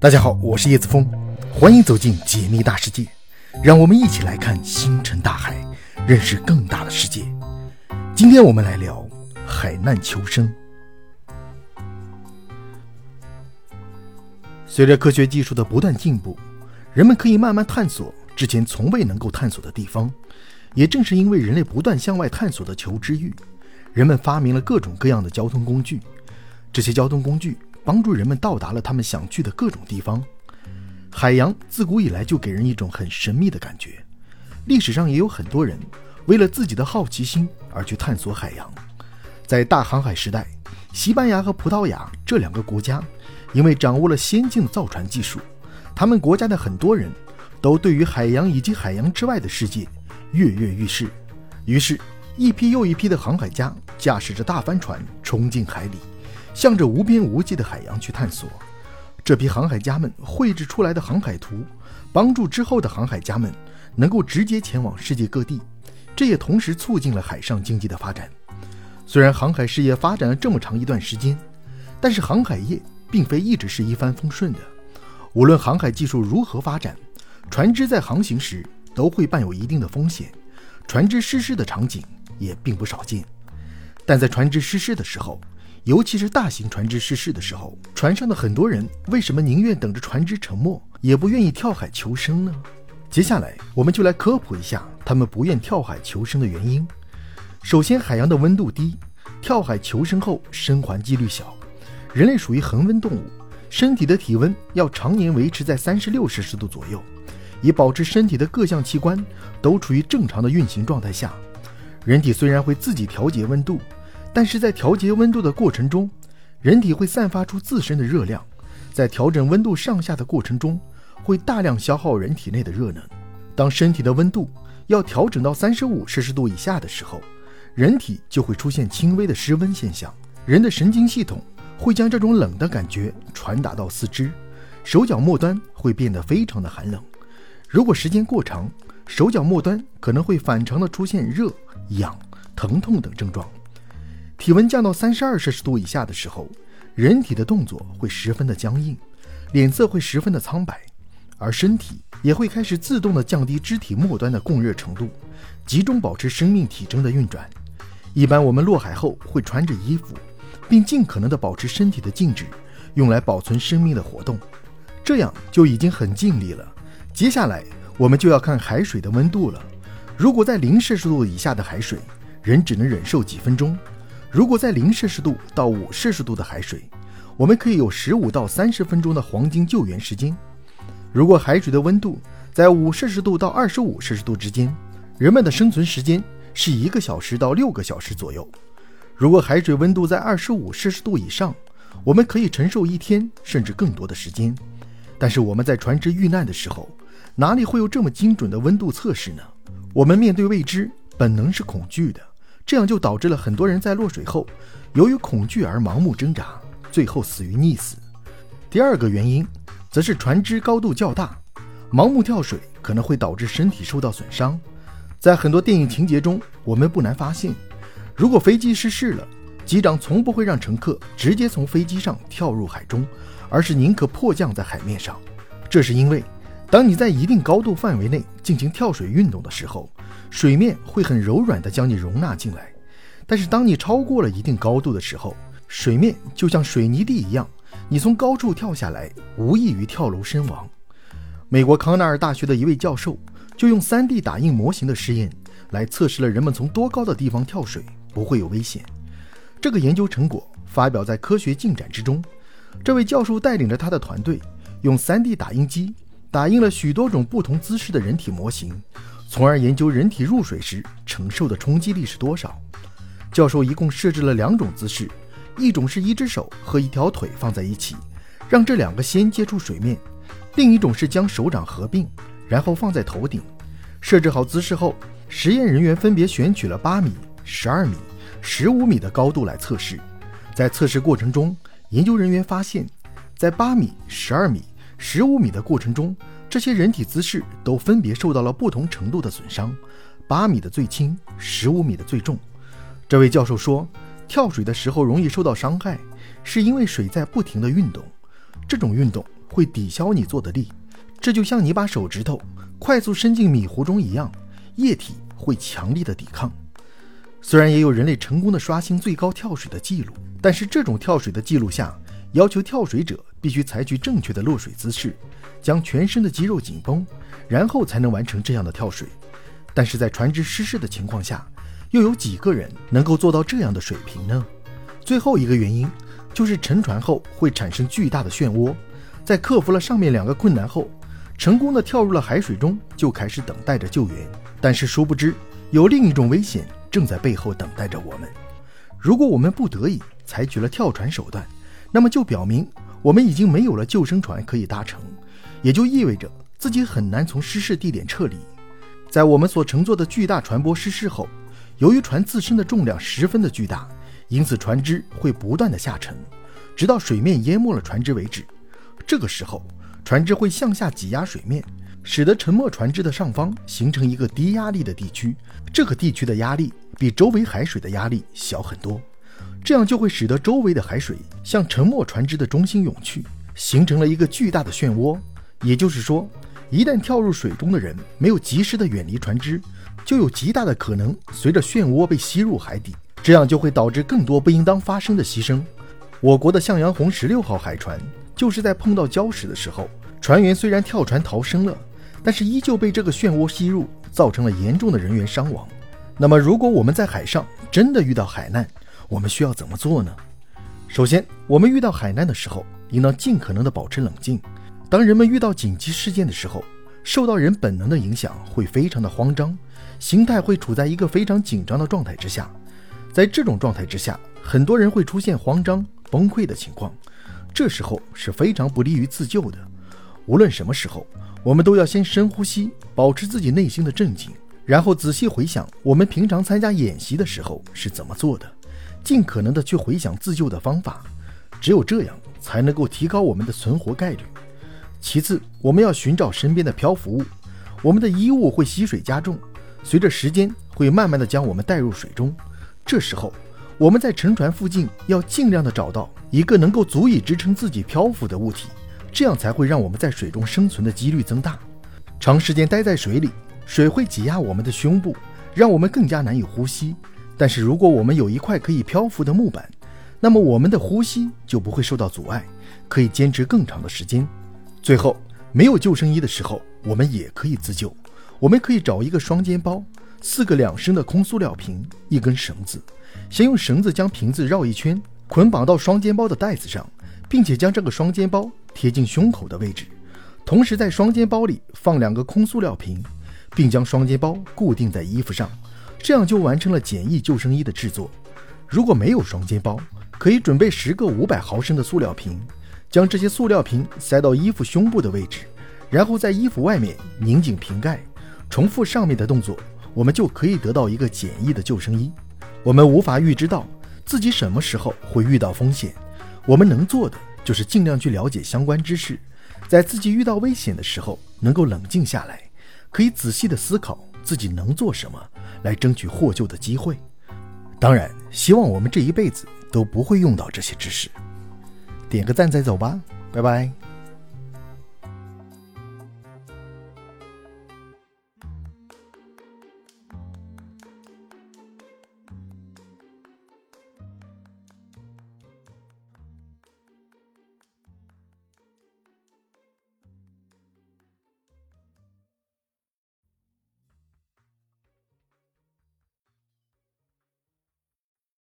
大家好，我是叶子峰，欢迎走进解密大世界，让我们一起来看星辰大海，认识更大的世界。今天我们来聊海难求生。随着科学技术的不断进步，人们可以慢慢探索之前从未能够探索的地方。也正是因为人类不断向外探索的求知欲，人们发明了各种各样的交通工具。这些交通工具帮助人们到达了他们想去的各种地方。海洋自古以来就给人一种很神秘的感觉，历史上也有很多人为了自己的好奇心而去探索海洋。在大航海时代，西班牙和葡萄牙这两个国家因为掌握了先进造船技术，他们国家的很多人都对于海洋以及海洋之外的世界跃跃欲试。于是，一批又一批的航海家驾驶着大帆船冲进海里。向着无边无际的海洋去探索，这批航海家们绘制出来的航海图，帮助之后的航海家们能够直接前往世界各地，这也同时促进了海上经济的发展。虽然航海事业发展了这么长一段时间，但是航海业并非一直是一帆风顺的。无论航海技术如何发展，船只在航行时都会伴有一定的风险，船只失事的场景也并不少见。但在船只失事的时候，尤其是大型船只失事的时候，船上的很多人为什么宁愿等着船只沉没，也不愿意跳海求生呢？接下来，我们就来科普一下他们不愿跳海求生的原因。首先，海洋的温度低，跳海求生后生还几率小。人类属于恒温动物，身体的体温要常年维持在三十六摄氏度左右，以保持身体的各项器官都处于正常的运行状态下。人体虽然会自己调节温度。但是在调节温度的过程中，人体会散发出自身的热量，在调整温度上下的过程中，会大量消耗人体内的热能。当身体的温度要调整到三十五摄氏度以下的时候，人体就会出现轻微的失温现象。人的神经系统会将这种冷的感觉传达到四肢，手脚末端会变得非常的寒冷。如果时间过长，手脚末端可能会反常的出现热、痒、疼痛等症状。体温降到三十二摄氏度以下的时候，人体的动作会十分的僵硬，脸色会十分的苍白，而身体也会开始自动的降低肢体末端的供热程度，集中保持生命体征的运转。一般我们落海后会穿着衣服，并尽可能的保持身体的静止，用来保存生命的活动，这样就已经很尽力了。接下来我们就要看海水的温度了。如果在零摄氏度以下的海水，人只能忍受几分钟。如果在零摄氏度到五摄氏度的海水，我们可以有十五到三十分钟的黄金救援时间。如果海水的温度在五摄氏度到二十五摄氏度之间，人们的生存时间是一个小时到六个小时左右。如果海水温度在二十五摄氏度以上，我们可以承受一天甚至更多的时间。但是我们在船只遇难的时候，哪里会有这么精准的温度测试呢？我们面对未知，本能是恐惧的。这样就导致了很多人在落水后，由于恐惧而盲目挣扎，最后死于溺死。第二个原因，则是船只高度较大，盲目跳水可能会导致身体受到损伤。在很多电影情节中，我们不难发现，如果飞机失事了，机长从不会让乘客直接从飞机上跳入海中，而是宁可迫降在海面上。这是因为，当你在一定高度范围内进行跳水运动的时候，水面会很柔软地将你容纳进来，但是当你超过了一定高度的时候，水面就像水泥地一样，你从高处跳下来，无异于跳楼身亡。美国康奈尔大学的一位教授就用 3D 打印模型的实验来测试了人们从多高的地方跳水不会有危险。这个研究成果发表在《科学进展》之中。这位教授带领着他的团队，用 3D 打印机打印了许多种不同姿势的人体模型。从而研究人体入水时承受的冲击力是多少。教授一共设置了两种姿势，一种是一只手和一条腿放在一起，让这两个先接触水面；另一种是将手掌合并，然后放在头顶。设置好姿势后，实验人员分别选取了八米、十二米、十五米的高度来测试。在测试过程中，研究人员发现，在八米、十二米、十五米的过程中，这些人体姿势都分别受到了不同程度的损伤，八米的最轻，十五米的最重。这位教授说，跳水的时候容易受到伤害，是因为水在不停的运动，这种运动会抵消你做的力，这就像你把手指头快速伸进米糊中一样，液体会强力的抵抗。虽然也有人类成功的刷新最高跳水的记录，但是这种跳水的记录下，要求跳水者必须采取正确的落水姿势，将全身的肌肉紧绷，然后才能完成这样的跳水。但是在船只失事的情况下，又有几个人能够做到这样的水平呢？最后一个原因就是沉船后会产生巨大的漩涡，在克服了上面两个困难后，成功的跳入了海水中，就开始等待着救援。但是殊不知，有另一种危险正在背后等待着我们。如果我们不得已采取了跳船手段，那么就表明我们已经没有了救生船可以搭乘，也就意味着自己很难从失事地点撤离。在我们所乘坐的巨大船舶失事后，由于船自身的重量十分的巨大，因此船只会不断的下沉，直到水面淹没了船只为止。这个时候，船只会向下挤压水面，使得沉没船只的上方形成一个低压力的地区。这个地区的压力比周围海水的压力小很多，这样就会使得周围的海水向沉没船只的中心涌去，形成了一个巨大的漩涡。也就是说，一旦跳入水中的人没有及时的远离船只，就有极大的可能随着漩涡被吸入海底，这样就会导致更多不应当发生的牺牲。我国的向阳红十六号海船就是在碰到礁石的时候，船员虽然跳船逃生了，但是依旧被这个漩涡吸入，造成了严重的人员伤亡。那么，如果我们在海上真的遇到海难，我们需要怎么做呢？首先，我们遇到海难的时候，应当尽可能的保持冷静。当人们遇到紧急事件的时候，受到人本能的影响，会非常的慌张。心态会处在一个非常紧张的状态之下，在这种状态之下，很多人会出现慌张、崩溃的情况，这时候是非常不利于自救的。无论什么时候，我们都要先深呼吸，保持自己内心的镇静，然后仔细回想我们平常参加演习的时候是怎么做的，尽可能的去回想自救的方法，只有这样才能够提高我们的存活概率。其次，我们要寻找身边的漂浮物，我们的衣物会吸水加重。随着时间会慢慢的将我们带入水中，这时候我们在沉船附近要尽量的找到一个能够足以支撑自己漂浮的物体，这样才会让我们在水中生存的几率增大。长时间待在水里，水会挤压我们的胸部，让我们更加难以呼吸。但是如果我们有一块可以漂浮的木板，那么我们的呼吸就不会受到阻碍，可以坚持更长的时间。最后，没有救生衣的时候，我们也可以自救。我们可以找一个双肩包，四个两升的空塑料瓶，一根绳子，先用绳子将瓶子绕一圈，捆绑到双肩包的带子上，并且将这个双肩包贴近胸口的位置，同时在双肩包里放两个空塑料瓶，并将双肩包固定在衣服上，这样就完成了简易救生衣的制作。如果没有双肩包，可以准备十个五百毫升的塑料瓶，将这些塑料瓶塞到衣服胸部的位置，然后在衣服外面拧紧瓶盖。重复上面的动作，我们就可以得到一个简易的救生衣。我们无法预知到自己什么时候会遇到风险，我们能做的就是尽量去了解相关知识，在自己遇到危险的时候能够冷静下来，可以仔细的思考自己能做什么来争取获救的机会。当然，希望我们这一辈子都不会用到这些知识。点个赞再走吧，拜拜。